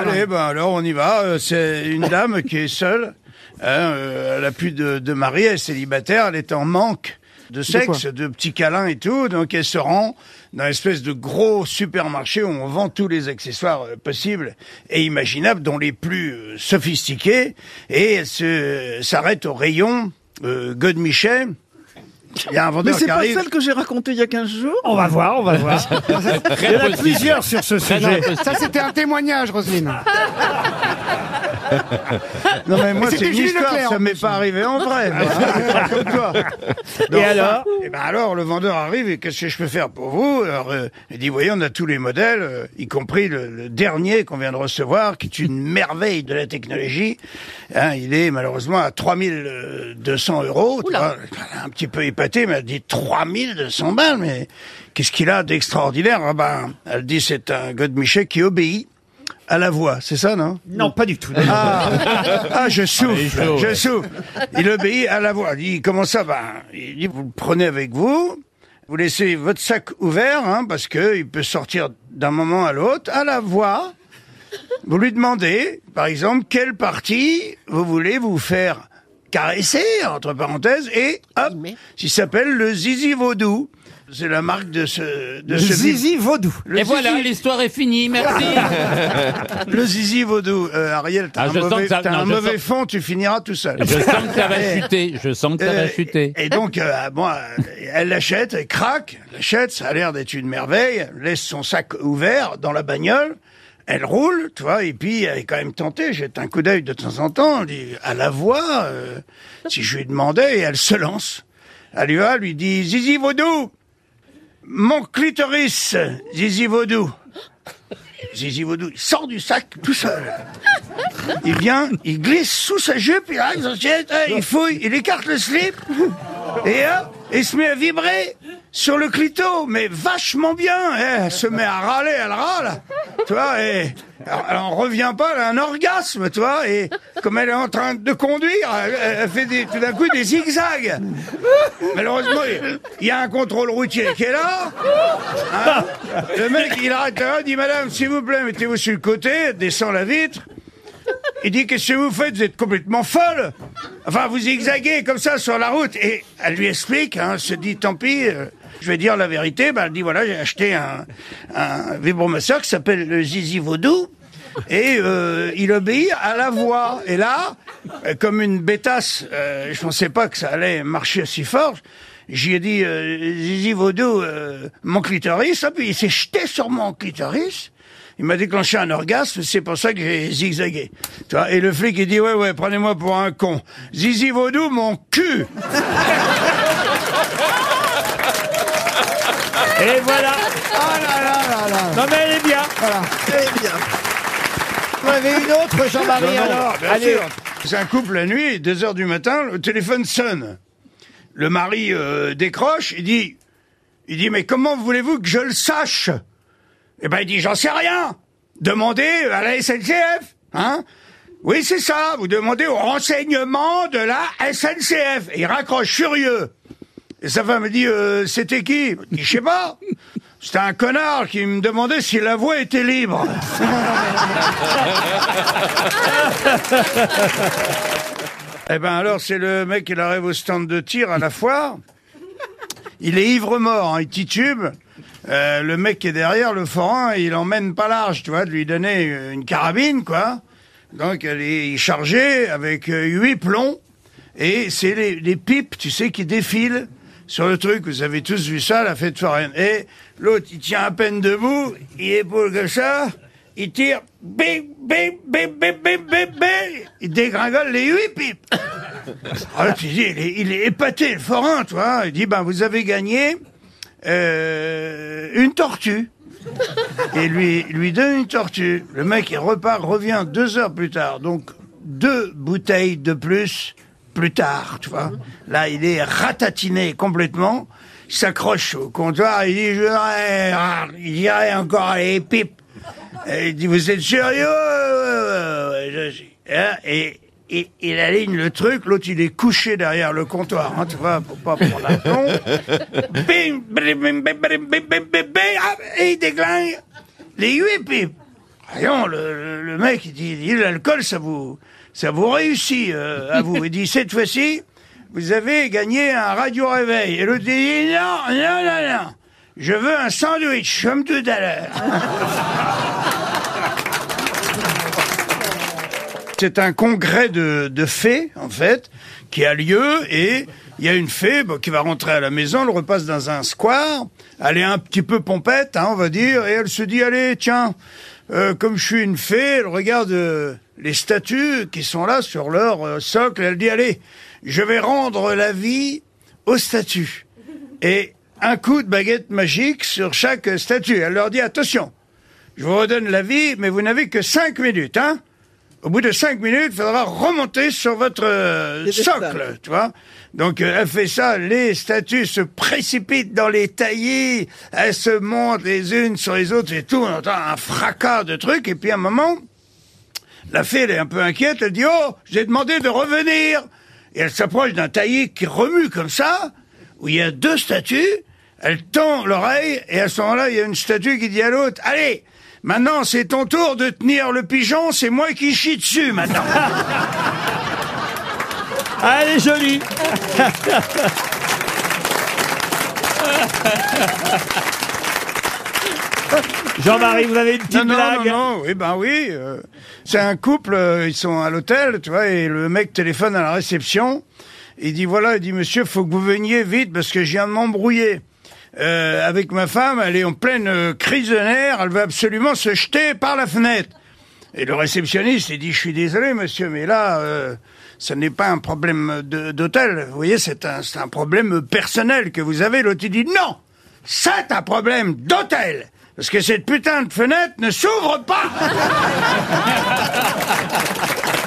Allez, ben alors on y va. Euh, C'est une dame qui est seule. Hein, euh, elle a plus de, de mari, elle est célibataire, elle est en manque de sexe, de, petits câlins et tout. Donc elle se rend dans une espèce de gros supermarché où on vend tous les accessoires euh, possibles et imaginables, dont les plus euh, sophistiqués. Et elle se- s'arrête au rayon euh, Godemichet. Il y a un Mais c'est qui pas arrive. celle que j'ai racontée il y a 15 jours On va voir, on va voir. Il y en a plusieurs sur ce sujet. Ça, c'était un témoignage, Roselyne. Non mais moi c'est une histoire, Leclerc, ça m'est pas arrivé en vrai. moi, hein, pas comme toi. Et alors Et ben alors le vendeur arrive et qu'est-ce que je peux faire pour vous? Alors euh, il dit voyez on a tous les modèles, euh, y compris le, le dernier qu'on vient de recevoir, qui est une merveille de la technologie. Hein, il est malheureusement à 3200 euros. tu vois. Est un petit peu épaté, mais elle dit 3200 balles. Mais qu'est-ce qu'il a d'extraordinaire? Ah ben, Elle dit c'est un Godemichet qui obéit à la voix, c'est ça non? Non, pas du tout. ah, ah, je Ah, il est souffle, chaud, je ouais. souffle. Il obéit à la voix. Il dit, comment ça va? Il dit, vous le prenez avec vous, vous laissez votre sac ouvert, hein, parce que il peut sortir d'un moment à l'autre, à la voix. Vous lui demandez, par exemple, quelle partie vous voulez vous faire caresser, entre parenthèses, et hop, il s'appelle le zizi vaudou. C'est la marque de ce, de Le ce zizi vaudou. Le Et voilà, l'histoire est finie, merci. le zizi vaudou. Euh, Ariel, t'as Ah, un sens mauvais, que ça- t'as non, un je mauvais sens- fond, tu finiras tout seul. Je sens que ça va chuter, je sens que ça va euh, chuter. Et donc, euh, bon, euh, elle l'achète, elle craque, elle l'achète, ça a l'air d'être une merveille, laisse son sac ouvert dans la bagnole, elle roule, tu vois, et puis elle est quand même tentée, jette un coup d'œil de temps en temps, dit, à la voix, euh, si je lui demandais, elle se lance. Elle va, lui dit, Zizi Vaudou, mon clitoris, Zizi Vaudou. Zizi Vaudou, il sort du sac tout seul. Il vient, il glisse sous sa jupe, il arrive il fouille, il écarte le slip, et hop, il se met à vibrer sur le clito, mais vachement bien. Eh, Elle se met à râler, elle râle, tu vois, et elle en revient pas, elle a un orgasme, tu et comme elle est en train de conduire, elle, fait tout d'un coup des zigzags. Malheureusement, il- y a un contrôle routier qui est là. Hein le mec, il arrête là, dit Madame, s'il vous plaît, mettez-vous sur le côté, descend la vitre. Il dit Qu'est-ce que vous faites Vous êtes complètement folle. Enfin, vous zigzaguez comme ça sur la route. Et elle lui explique, hein, se dit Tant pis, euh, je vais dire la vérité. Ben, elle dit Voilà, j'ai acheté un, un vibromasseur qui s'appelle le Zizi Vaudou. Et euh, il obéit à la voix. Et là, euh, comme une bêtasse, euh, je pensais pas que ça allait marcher si fort. J'y ai dit, euh, Zizi Vaudou, euh, mon clitoris, hop, il s'est jeté sur mon clitoris. Il m'a déclenché un orgasme, c'est pour ça que j'ai zigzagué. Et le flic, il dit, ouais, ouais, prenez-moi pour un con. Zizi Vaudou, mon cul Et voilà. Ah là là là là. Non mais elle est bien. Voilà. Vous en avez une autre, Jean-Marie, Non, non, alors bien Allez. sûr. C'est un couple la nuit, 2 heures du matin, le téléphone sonne. Le mari euh, décroche, il dit, il dit, mais comment voulez-vous que je le sache? Eh ben, il dit, j'en sais rien. Demandez à la SNCF, hein? Oui, c'est ça. Vous demandez au renseignement de la SNCF. Et il raccroche furieux. Et sa femme me dit, euh, c'était qui? Je sais pas. C'était un connard qui me demandait si la voie était libre. Eh ben alors, c'est le mec, il arrive au stand de tir à la foire. Il est ivre-mort, hein, il titube. Euh, le mec qui est derrière, le forain, il emmène pas large, tu vois, de lui donner une carabine, quoi. Donc, elle est chargée avec euh, huit plombs. Et c'est les, les pipes, tu sais, qui défilent sur le truc. Vous avez tous vu ça, la fête foraine. Et l'autre, il tient à peine debout, il épaule comme ça, il tire, bing, bing, bing, bing, bing, bing, bing. Il dégringole les huit pipes. Alors tu dis, il est, il est épaté, le forain, tu vois. Il dit, ben, vous avez gagné euh, une tortue. Et lui, lui donne une tortue. Le mec, il repart, revient deux heures plus tard. Donc, deux bouteilles de plus, plus tard, tu vois. Là, il est ratatiné complètement, Il s'accroche au comptoir, il dit, je dirais ah, encore les pipes. Il dit, vous êtes sérieux? Hein? Et, il aligne le truc, l'autre il est couché derrière le comptoir, hein, tu vois, pour pas prendre la plombe. bim, bim, bim, bim, bim, bim, bim, ah, et il déglingue les huit pipes. Voyons, le, le, mec, il dit, l'alcool, ça vous, ça vous réussit, euh, à vous. Il dit, cette fois-ci, vous avez gagné un radio-réveil. Et l'autre dit, non, non, non, non. Je veux un sandwich, comme tout à l'heure. C'est un congrès de, de fées, en fait, qui a lieu et il y a une fée bon, qui va rentrer à la maison, elle repasse dans un square, elle est un petit peu pompette, hein, on va dire, et elle se dit, allez, tiens, euh, comme je suis une fée, elle regarde euh, les statues qui sont là sur leur euh, socle, elle dit, allez, je vais rendre la vie aux statues. Et un coup de baguette magique sur chaque statue. Elle leur dit, attention, je vous redonne la vie, mais vous n'avez que cinq minutes, hein au bout de cinq minutes, il faudra remonter sur votre euh, socle, tu vois. Donc euh, elle fait ça, les statues se précipitent dans les taillis, elles se montent les unes sur les autres et tout, on entend un fracas de trucs, et puis à un moment, la fée, elle est un peu inquiète, elle dit, oh, j'ai demandé de revenir. Et elle s'approche d'un taillis qui remue comme ça, où il y a deux statues, elle tend l'oreille, et à ce moment-là, il y a une statue qui dit à l'autre, allez, maintenant c'est ton tour de tenir le pigeon, c'est moi qui chie dessus maintenant. Ah, elle jolie. Jean-Marie, vous avez une petite Non, non, blague non, non, oui, ben oui. euh, c'est un couple, euh, ils sont à l'hôtel, tu vois, et le mec téléphone à la réception. Il dit, voilà, il dit, monsieur, faut que vous veniez vite parce que je viens de m'embrouiller. Euh, avec ma femme, elle est en pleine euh, crise de nerfs, elle veut absolument se jeter par la fenêtre. Et le réceptionniste, il dit, je suis désolé, monsieur, mais là, euh, ce n'est pas un problème de- d'hôtel. Vous voyez, c'est un, c'est un problème personnel que vous avez. L'autre, il dit, non, c'est un problème d'hôtel. Parce que cette putain de fenêtre ne s'ouvre pas.